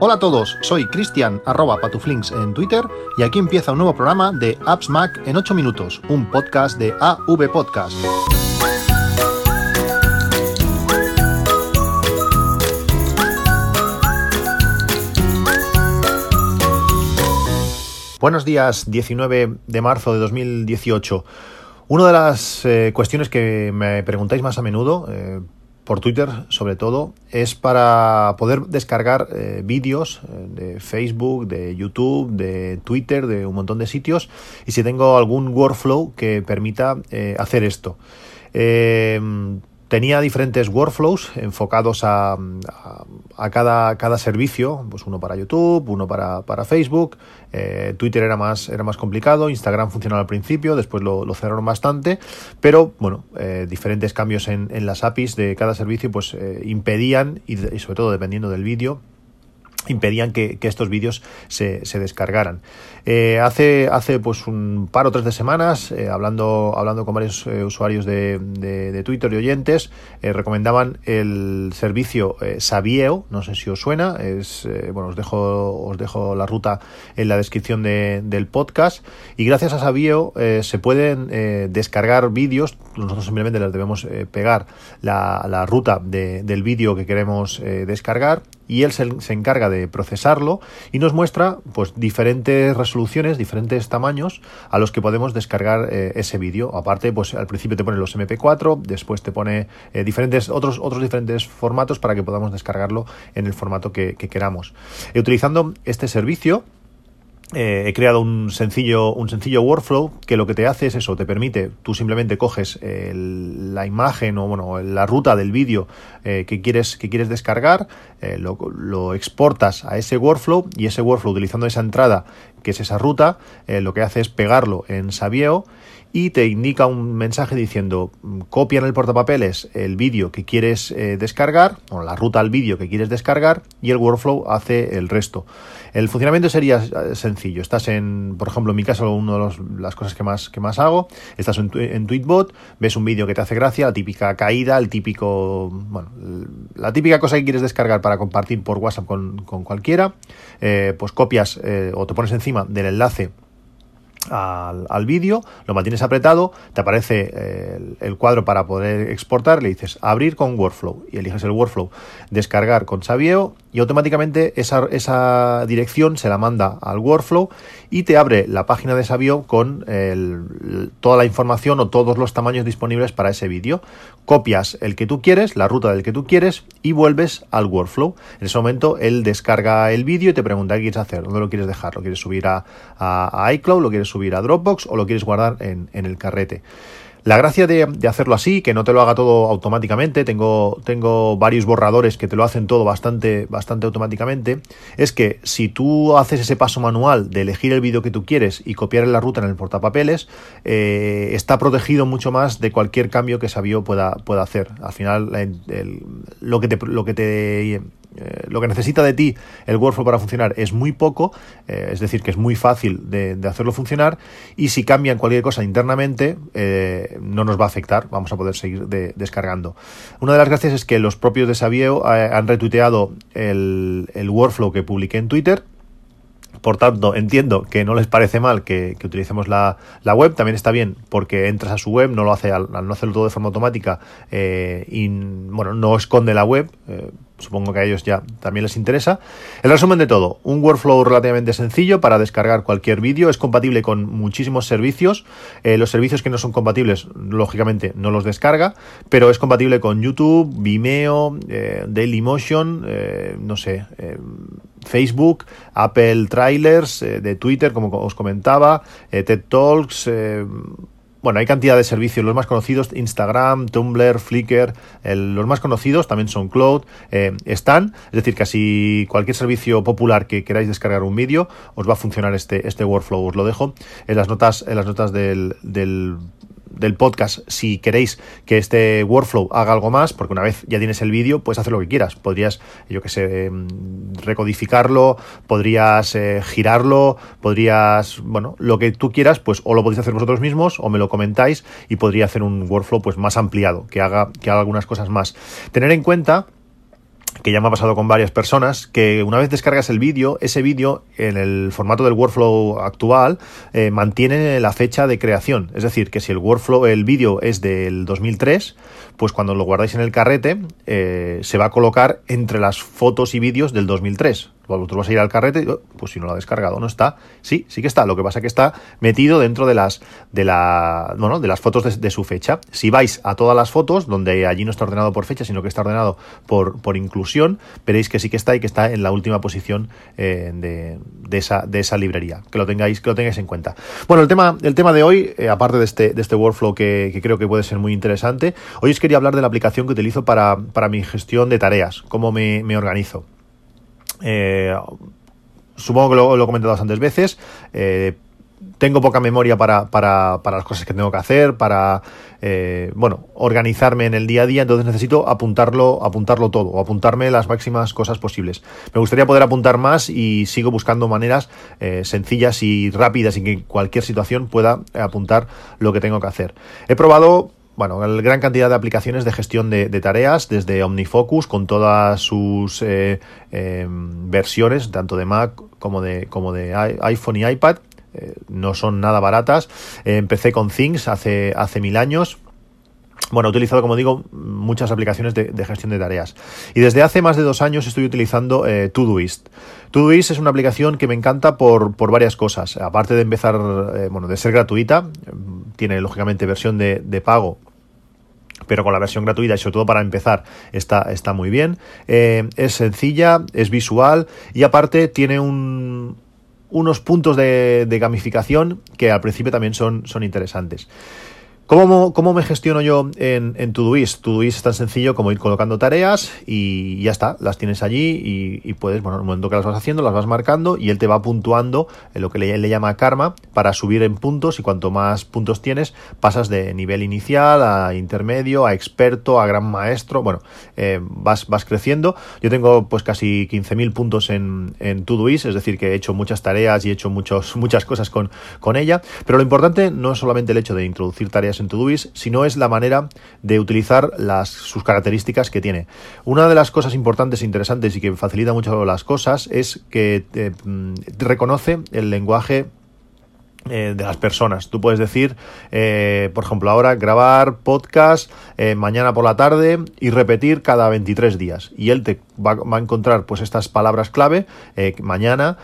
Hola a todos, soy Cristian arroba patuflinks en Twitter y aquí empieza un nuevo programa de Apps Mac en 8 minutos, un podcast de AV Podcast. Buenos días, 19 de marzo de 2018. Una de las eh, cuestiones que me preguntáis más a menudo, eh, por Twitter sobre todo, es para poder descargar eh, vídeos eh, de Facebook, de YouTube, de Twitter, de un montón de sitios y si tengo algún workflow que permita eh, hacer esto. Tenía diferentes workflows enfocados a, a, cada, cada, servicio, pues uno para YouTube, uno para, para Facebook, eh, Twitter era más, era más complicado, Instagram funcionaba al principio, después lo, cerraron bastante, pero bueno, eh, diferentes cambios en, en, las APIs de cada servicio pues eh, impedían, y, y sobre todo dependiendo del vídeo, impedían que, estos vídeos se, se descargaran. Eh, hace, hace pues un par o tres de semanas, eh, hablando, hablando con varios eh, usuarios de, de, Twitter y oyentes, recomendaban el servicio Sabieo, no sé si os suena, es, bueno, os dejo, os dejo la ruta en la descripción de, del podcast, y gracias a Sabieo se pueden descargar vídeos, nosotros simplemente les debemos pegar la, la ruta de, del vídeo que queremos descargar, y él se, encarga de procesarlo y nos muestra pues diferentes resoluciones, diferentes tamaños a los que podemos descargar eh, ese vídeo. Aparte, pues al principio te pone los MP4, después te pone eh, diferentes otros otros diferentes formatos para que podamos descargarlo en el formato que, que queramos. Y utilizando este servicio eh, he creado un sencillo, un sencillo workflow que lo que te hace es eso, te permite, tú simplemente coges el, la imagen o bueno, la ruta del vídeo eh, que, quieres, que quieres descargar, eh, lo, lo, exportas a ese workflow y ese workflow utilizando esa entrada que es esa ruta, eh, lo que hace es pegarlo en Sabieo y te indica un mensaje diciendo copia en el portapapeles el vídeo que quieres eh, descargar, o la ruta al vídeo que quieres descargar y el workflow hace el resto. El funcionamiento sería eh, sencillo. Estás en, por ejemplo, en mi caso, una de las cosas que más, que más hago, estás en, en Tweetbot, ves un vídeo que te hace gracia, la típica caída, el típico, bueno, la típica cosa que quieres descargar para compartir por WhatsApp con, con cualquiera, eh, pues copias o te pones encima del enlace al, al vídeo, lo mantienes apretado, te aparece eh, el, cuadro para poder exportar, le dices abrir con workflow y eliges el workflow, descargar con Sabieo y automáticamente esa, esa dirección se la manda al workflow y te abre la página de Sabieo con toda la información o todos los tamaños disponibles para ese vídeo. Copias el que tú quieres, la ruta del que tú quieres y vuelves al workflow. En ese momento él descarga el vídeo y te pregunta qué quieres hacer, dónde lo quieres dejar, lo quieres subir a, a, a iCloud, lo quieres subir a Dropbox o lo quieres guardar en, en el carrete. La gracia de, de, hacerlo así, que no te lo haga todo automáticamente, tengo, tengo varios borradores que te lo hacen todo bastante, bastante automáticamente, es que si tú haces ese paso manual de elegir el vídeo que tú quieres y copiar en la ruta en el portapapeles, eh, está protegido mucho más de cualquier cambio que Sabio pueda, pueda hacer. Al final, lo que te, lo que te eh, lo que necesita de ti el workflow para funcionar es muy poco, eh, es decir, que es muy fácil de, hacerlo funcionar y si cambian cualquier cosa internamente eh, no nos va a afectar, vamos a poder seguir de, descargando. Una de las gracias es que los propios de Sabieo eh, han retuiteado el, workflow que publiqué en Twitter, por tanto, entiendo que no les parece mal que, utilicemos la, web. También está bien porque entras a su web, no lo hace al, al no hacerlo todo de forma automática y bueno, no esconde la web. Supongo que a ellos ya también les interesa. El resumen de todo, un workflow relativamente sencillo para descargar cualquier vídeo, es compatible con muchísimos servicios, eh, los servicios que no son compatibles, lógicamente no los descarga, pero es compatible con YouTube, Vimeo, eh, Dailymotion, eh, no sé, Facebook, Apple Trailers, de Twitter, como os comentaba, TED Talks, bueno, hay cantidad de servicios, los más conocidos, Instagram, Tumblr, Flickr, el, los más conocidos, también son Cloud, eh, están, es decir, casi cualquier servicio popular que queráis descargar un vídeo, os va a funcionar este, este workflow, os lo dejo en las notas, en las notas del, del del podcast si queréis que este workflow haga algo más, porque una vez ya tienes el vídeo, puedes hacer lo que quieras. Podrías, yo que sé, eh, recodificarlo, podrías eh, girarlo, podrías, bueno, lo que tú quieras, pues o lo podéis hacer vosotros mismos o me lo comentáis y podría hacer un workflow pues más ampliado, que haga, que haga algunas cosas más. Tener en cuenta que ya me ha pasado con varias personas, que una vez descargas el vídeo, ese vídeo en el formato del workflow actual eh, mantiene la fecha de creación. Es decir, que si el workflow, el vídeo es del 2003, pues cuando lo guardáis en el carrete, eh, se va a colocar entre las fotos y vídeos del 2003 vosotros vas a ir al carrete, pues si no lo ha descargado, no está. Sí, sí que está. Lo que pasa es que está metido dentro de las de la bueno, de las fotos de, su fecha. Si vais a todas las fotos, donde allí no está ordenado por fecha, sino que está ordenado por, por inclusión, veréis que sí que está y que está en la última posición eh, de, esa, de esa librería. Que lo tengáis, que lo tengáis en cuenta. Bueno, el tema, el tema de hoy, eh, aparte de este, de este workflow que, creo que puede ser muy interesante, hoy os quería hablar de la aplicación que utilizo para, para mi gestión de tareas, cómo me organizo. Eh, supongo que lo, he comentado bastantes veces. Eh, tengo poca memoria para, para, para, las cosas que tengo que hacer, para eh, bueno, organizarme en el día a día, entonces necesito apuntarlo, apuntarlo todo, o apuntarme las máximas cosas posibles. Me gustaría poder apuntar más y sigo buscando maneras sencillas y rápidas y que en cualquier situación pueda apuntar lo que tengo que hacer. He probado bueno, gran cantidad de aplicaciones de gestión de, tareas, desde OmniFocus con todas sus eh, em, versiones, tanto de Mac como de, iPhone y iPad. Eh, no son nada baratas. empecé con Things hace, hace mil años. Bueno, he utilizado, como digo, muchas aplicaciones de, gestión de tareas. Y desde hace más de dos años estoy utilizando eh, Todoist. Todoist es una aplicación que me encanta por, por varias cosas. Aparte de empezar, bueno, de ser gratuita, tiene lógicamente versión de pago pero con la versión gratuita y sobre todo para empezar está, está muy bien. Eh, es sencilla, es visual y aparte tiene un, unos puntos de, de, gamificación que al principio también son, son interesantes. ¿Cómo, ¿Cómo, me gestiono yo en, en Todoist? Todoist es tan sencillo como ir colocando tareas y ya está, las tienes allí y, puedes, bueno, en el momento que las vas haciendo, las vas marcando y él te va puntuando en lo que le, le, llama karma para subir en puntos y cuanto más puntos tienes, pasas de nivel inicial a intermedio, a experto, a gran maestro, bueno, eh, vas, vas creciendo. Yo tengo pues casi 15.000 puntos en, en Todoist, es decir, que he hecho muchas tareas y he hecho muchos, muchas cosas con, con ella, pero lo importante no es solamente el hecho de introducir tareas en Todoist, sino es la manera de utilizar las, sus características que tiene. Una de las cosas importantes e interesantes y que facilita mucho las cosas es que eh, mm, reconoce el lenguaje eh, de las personas. Tú puedes decir, eh, por ejemplo, ahora grabar podcast eh, mañana por la tarde y repetir cada 23 días. Y él te va, a encontrar pues estas palabras clave mañana,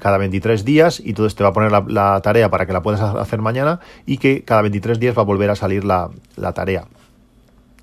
cada 23 días, y todo te va a poner la, tarea para que la puedas hacer mañana y que cada 23 días va a volver a salir la, la tarea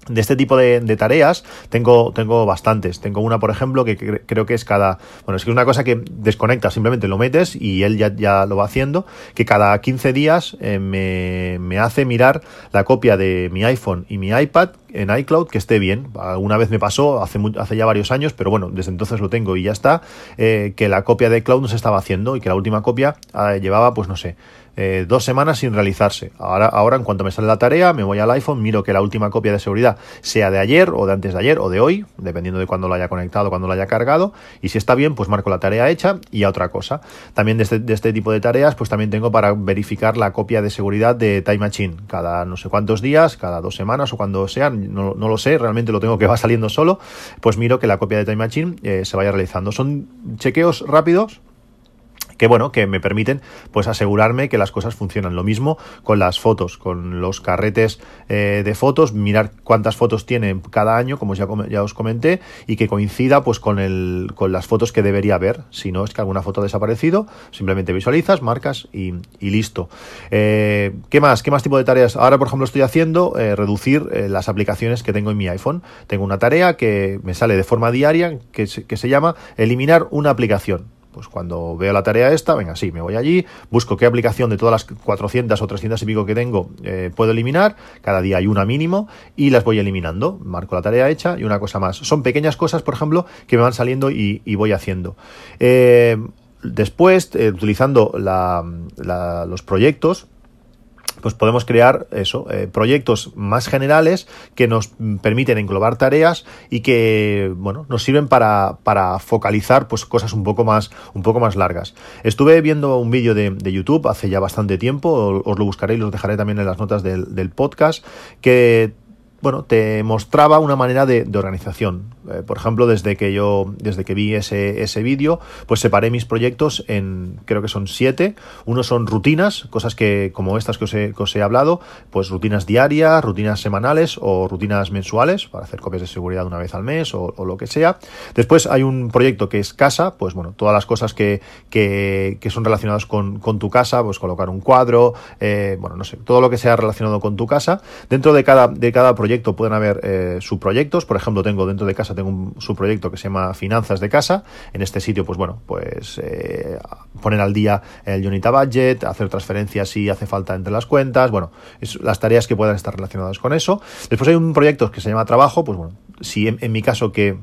de este tipo de, tareas tengo, tengo bastantes. Tengo una, por ejemplo, que creo que es cada. Bueno, es que es una cosa que desconecta, simplemente lo metes y él ya, ya lo va haciendo. Que cada 15 días eh, me, me, hace mirar la copia de mi iPhone y mi iPad en iCloud que esté bien. Alguna vez me pasó hace, hace ya varios años, pero bueno, desde entonces lo tengo y ya está. Eh, que la copia de cloud no se estaba haciendo y que la última copia ah, llevaba, pues no sé, eh, dos semanas sin realizarse. Ahora, ahora, en cuanto me sale la tarea, me voy al iPhone, miro que la última copia de seguridad sea de ayer o de antes de ayer o de hoy, dependiendo de cuándo lo haya conectado, cuándo lo haya cargado. Y si está bien, pues marco la tarea hecha y a otra cosa. También de este, de este tipo de tareas, pues también tengo para verificar la copia de seguridad de Time Machine. Cada no sé cuántos días, cada dos semanas o cuando sean, no, lo sé, realmente lo tengo que va saliendo solo. Pues miro que la copia de Time Machine eh, se vaya realizando. Son chequeos rápidos que bueno, que me permiten pues asegurarme que las cosas funcionan. Lo mismo con las fotos, con los carretes eh, de fotos, mirar cuántas fotos tiene cada año, como ya, os comenté, y que coincida pues con, el, con las fotos que debería haber. Si no es que alguna foto ha desaparecido, simplemente visualizas, marcas y, listo. Eh, ¿Qué más? ¿Qué más tipo de tareas? Ahora, por ejemplo, estoy haciendo eh, reducir las aplicaciones que tengo en mi iPhone. Tengo una tarea que me sale de forma diaria que que se llama eliminar una aplicación pues cuando veo la tarea esta, venga, sí, me voy allí, busco qué aplicación de todas las 400 o 300 y pico que tengo eh, puedo eliminar, cada día hay una mínimo y las voy eliminando, marco la tarea hecha y una cosa más. Son pequeñas cosas, por ejemplo, que me van saliendo y, voy haciendo. Eh, después, eh, utilizando los proyectos, pues podemos crear eso, eh, proyectos más generales que nos permiten englobar tareas y que, bueno, nos sirven para, para focalizar pues cosas un poco más, un poco más largas. Estuve viendo un vídeo de, YouTube hace ya bastante tiempo, os lo buscaré y los dejaré también en las notas del, del podcast, que bueno, te mostraba una manera de, organización. Eh, por ejemplo, desde que yo, desde que vi ese, ese vídeo, pues separé mis proyectos en, creo que son siete. Uno son rutinas, cosas que, como estas que os he, que os he hablado, pues rutinas diarias, rutinas semanales o rutinas mensuales, para hacer copias de seguridad una vez al mes o, lo que sea. Después hay un proyecto que es casa, pues bueno, todas las cosas que, que, que son relacionadas con, con, tu casa, pues colocar un cuadro, eh, bueno, no sé, todo lo que sea relacionado con tu casa. Dentro de cada, de cada proyecto pueden haber eh, subproyectos, por ejemplo, tengo dentro de casa tengo un subproyecto que se llama Finanzas de Casa. En este sitio, pues bueno, pues eh, poner al día el Unita Budget, hacer transferencias si hace falta entre las cuentas, bueno, las tareas que puedan estar relacionadas con eso. Después hay un proyecto que se llama Trabajo, pues bueno, si en mi caso que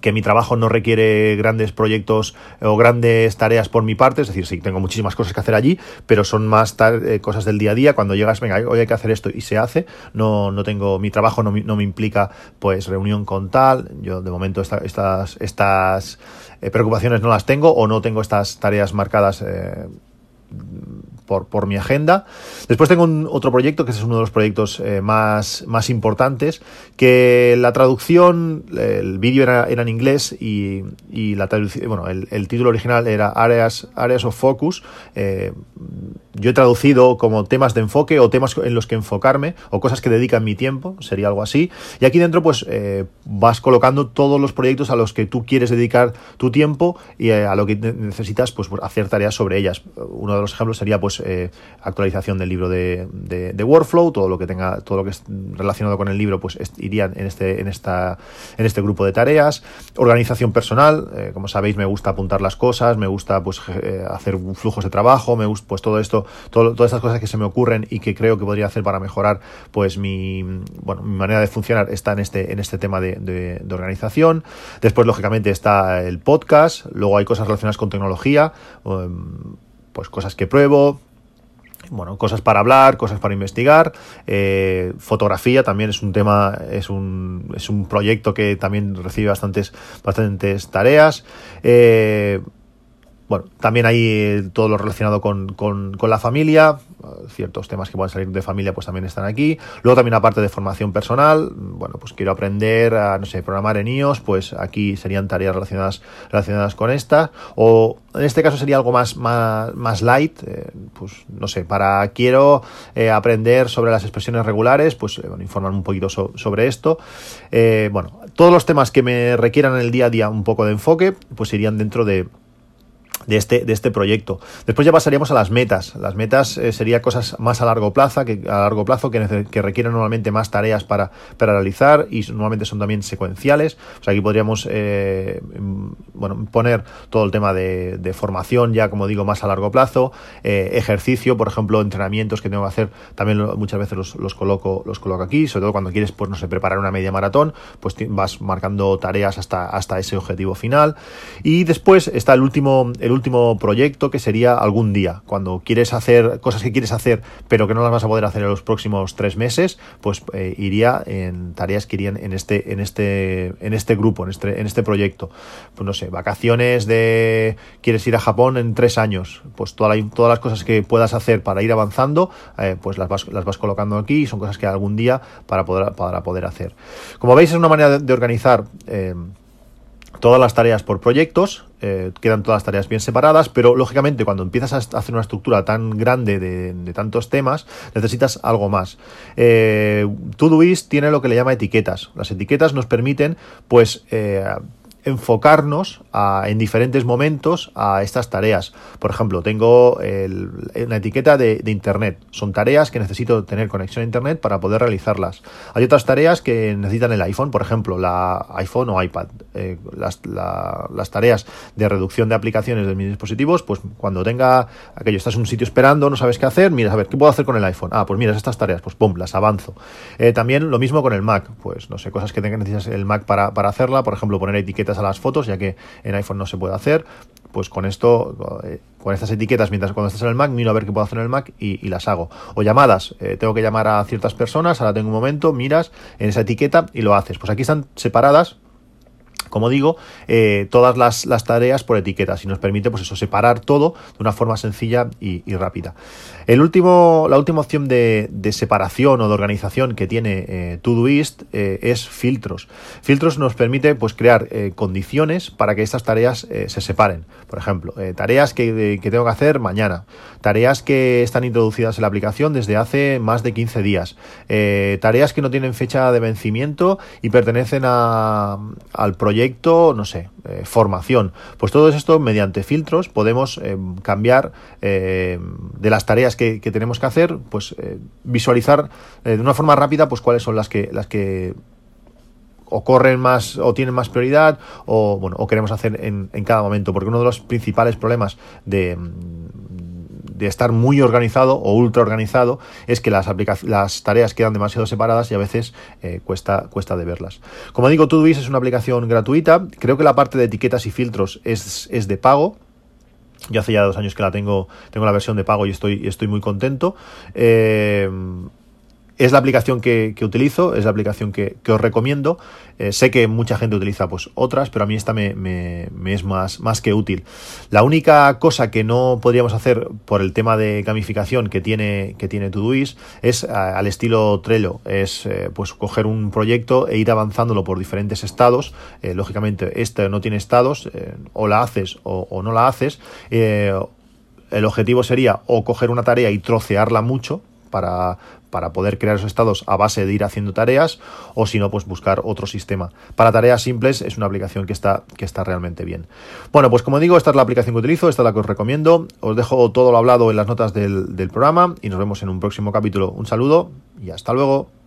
que mi trabajo no requiere grandes proyectos o grandes tareas por mi parte, es decir, sí, tengo muchísimas cosas que hacer allí, pero son más eh, cosas del día a día, cuando llegas, venga, hoy hay que hacer esto y se hace, no, no tengo, mi trabajo no, no me implica pues reunión con tal, yo de momento estas, estas eh, preocupaciones no las tengo o no tengo estas tareas marcadas eh, por, por, mi agenda. Después tengo un, otro proyecto, que es uno de los proyectos eh, más, más importantes, que la traducción, el vídeo era, era, en inglés y, y la traducción, bueno, el, el, título original era Areas, Areas of Focus. Eh, yo he traducido como temas de enfoque o temas en los que enfocarme o cosas que dedican mi tiempo, sería algo así. Y aquí dentro pues eh, vas colocando todos los proyectos a los que tú quieres dedicar tu tiempo y eh, a lo que necesitas pues, hacer tareas sobre ellas. Uno de los ejemplos sería pues eh, actualización del libro de, de, Workflow, todo lo que tenga, todo lo que es relacionado con el libro pues iría en este, en esta, en este grupo de tareas. Organización personal, como sabéis me gusta apuntar las cosas, me gusta pues hacer flujos de trabajo, me gusta pues todo esto todas estas cosas que se me ocurren y que creo que podría hacer para mejorar pues mi, bueno, mi manera de funcionar está en este, en este tema de, organización. Después, lógicamente, está el podcast, luego hay cosas relacionadas con tecnología, em, pues cosas que pruebo, bueno, cosas para hablar, cosas para investigar. Eh, fotografía también es un tema, es un, es un proyecto que también recibe bastantes, bastantes tareas. Eh, bueno, también hay eh, todo lo relacionado con, con, con, la familia, ciertos temas que puedan salir de familia pues también están aquí. Luego también aparte de formación personal, bueno, pues quiero aprender a, no sé, programar en iOS, pues aquí serían tareas relacionadas, relacionadas con esta. O en este caso sería algo más, más, más light, eh, pues no sé, para quiero eh, aprender sobre las expresiones regulares, pues bueno, informar un poquito sobre esto. bueno, todos los temas que me requieran en el día a día un poco de enfoque, pues irían dentro de de este, de este proyecto. Después ya pasaríamos a las metas. Las metas eh, serían cosas más a largo plazo, que, a largo plazo que, requieren normalmente más tareas para, para realizar y normalmente son también secuenciales. Aquí podríamos eh, bueno, poner todo el tema de, de, formación ya, como digo, más a largo plazo, eh, ejercicio, por ejemplo, entrenamientos que tengo que hacer, también muchas veces los, los, coloco, los coloco aquí, sobre todo cuando quieres, pues no sé, preparar una media maratón, pues vas marcando tareas hasta, hasta ese objetivo final. Y después está el último, el último proyecto que sería algún día. Cuando quieres hacer cosas que quieres hacer, pero que no las vas a poder hacer en los próximos tres meses, pues eh, iría en tareas que irían en este, en este, en este grupo, en este, en este proyecto. Pues no sé, vacaciones de quieres ir a Japón en tres años, pues todas las cosas que puedas hacer para ir avanzando, eh, pues las vas, las vas colocando aquí y son cosas que algún día para poder, para poder hacer. Como veis, es una manera de, organizar. Eh, todas las tareas por proyectos, eh, quedan todas las tareas bien separadas, pero lógicamente cuando empiezas a hacer una estructura tan grande de, tantos temas, necesitas algo más. Eh, Todoist tiene lo que le llama etiquetas. Las etiquetas nos permiten, pues, eh, enfocarnos en diferentes momentos a estas tareas. Por ejemplo, tengo una etiqueta de, Internet. Son tareas que necesito tener conexión a Internet para poder realizarlas. Hay otras tareas que necesitan el iPhone, por ejemplo, la iPhone o iPad. Eh, las, las, tareas de reducción de aplicaciones de mis dispositivos, pues cuando tenga aquello, estás en un sitio esperando, no sabes qué hacer, mira, a ver, ¿qué puedo hacer con el iPhone? Ah, pues mira, estas tareas, pues pum, las avanzo. Eh, también lo mismo con el Mac, pues no sé, cosas que necesitas el Mac para, para hacerla, por ejemplo, poner etiquetas a las fotos, ya que en iPhone no se puede hacer. Pues con esto, eh, con estas etiquetas, mientras cuando estás en el Mac, miro a ver qué puedo hacer en el Mac y, las hago. O llamadas, eh, tengo que llamar a ciertas personas, ahora tengo un momento, miras en esa etiqueta y lo haces. Pues aquí están separadas como digo, eh, todas las, tareas por etiquetas y nos permite pues eso, separar todo de una forma sencilla y, rápida. El último, la última opción de, separación o de organización que tiene eh, Todoist eh, es filtros. Filtros nos permite pues, crear condiciones para que estas tareas se separen. Por ejemplo, tareas que, tengo que hacer mañana, tareas que están introducidas en la aplicación desde hace más de 15 días, tareas que no tienen fecha de vencimiento y pertenecen al proyecto proyecto, no sé, eh, formación. Pues todo esto mediante filtros podemos eh, cambiar eh, de las tareas que, tenemos que hacer, pues visualizar de una forma rápida pues cuáles son las que las que ocurren más o tienen más prioridad o bueno o queremos hacer en, en cada momento porque uno de los principales problemas de de estar muy organizado o ultra organizado es que las, las tareas quedan demasiado separadas y a veces eh, cuesta, cuesta de verlas. Como digo, Todoist es una aplicación gratuita. Creo que la parte de etiquetas y filtros es, es de pago. Yo hace ya dos años que la tengo, tengo la versión de pago y estoy, estoy muy contento. Eh, es la aplicación que, utilizo, es la aplicación que, os recomiendo. Eh, sé que mucha gente utiliza pues otras, pero a mí esta me, es más, más, que útil. La única cosa que no podríamos hacer por el tema de gamificación que tiene, que tiene es al estilo Trello, es eh, pues coger un proyecto e ir avanzándolo por diferentes estados. Eh, lógicamente, este no tiene estados, o la haces o no la haces. el objetivo sería o coger una tarea y trocearla mucho, para, para poder crear esos estados a base de ir haciendo tareas o si no, pues buscar otro sistema. Para tareas simples es una aplicación que está, que está realmente bien. Bueno, pues como digo, esta es la aplicación que utilizo, esta es la que os recomiendo. Os dejo todo lo hablado en las notas del, del programa y nos vemos en un próximo capítulo. Un saludo y hasta luego.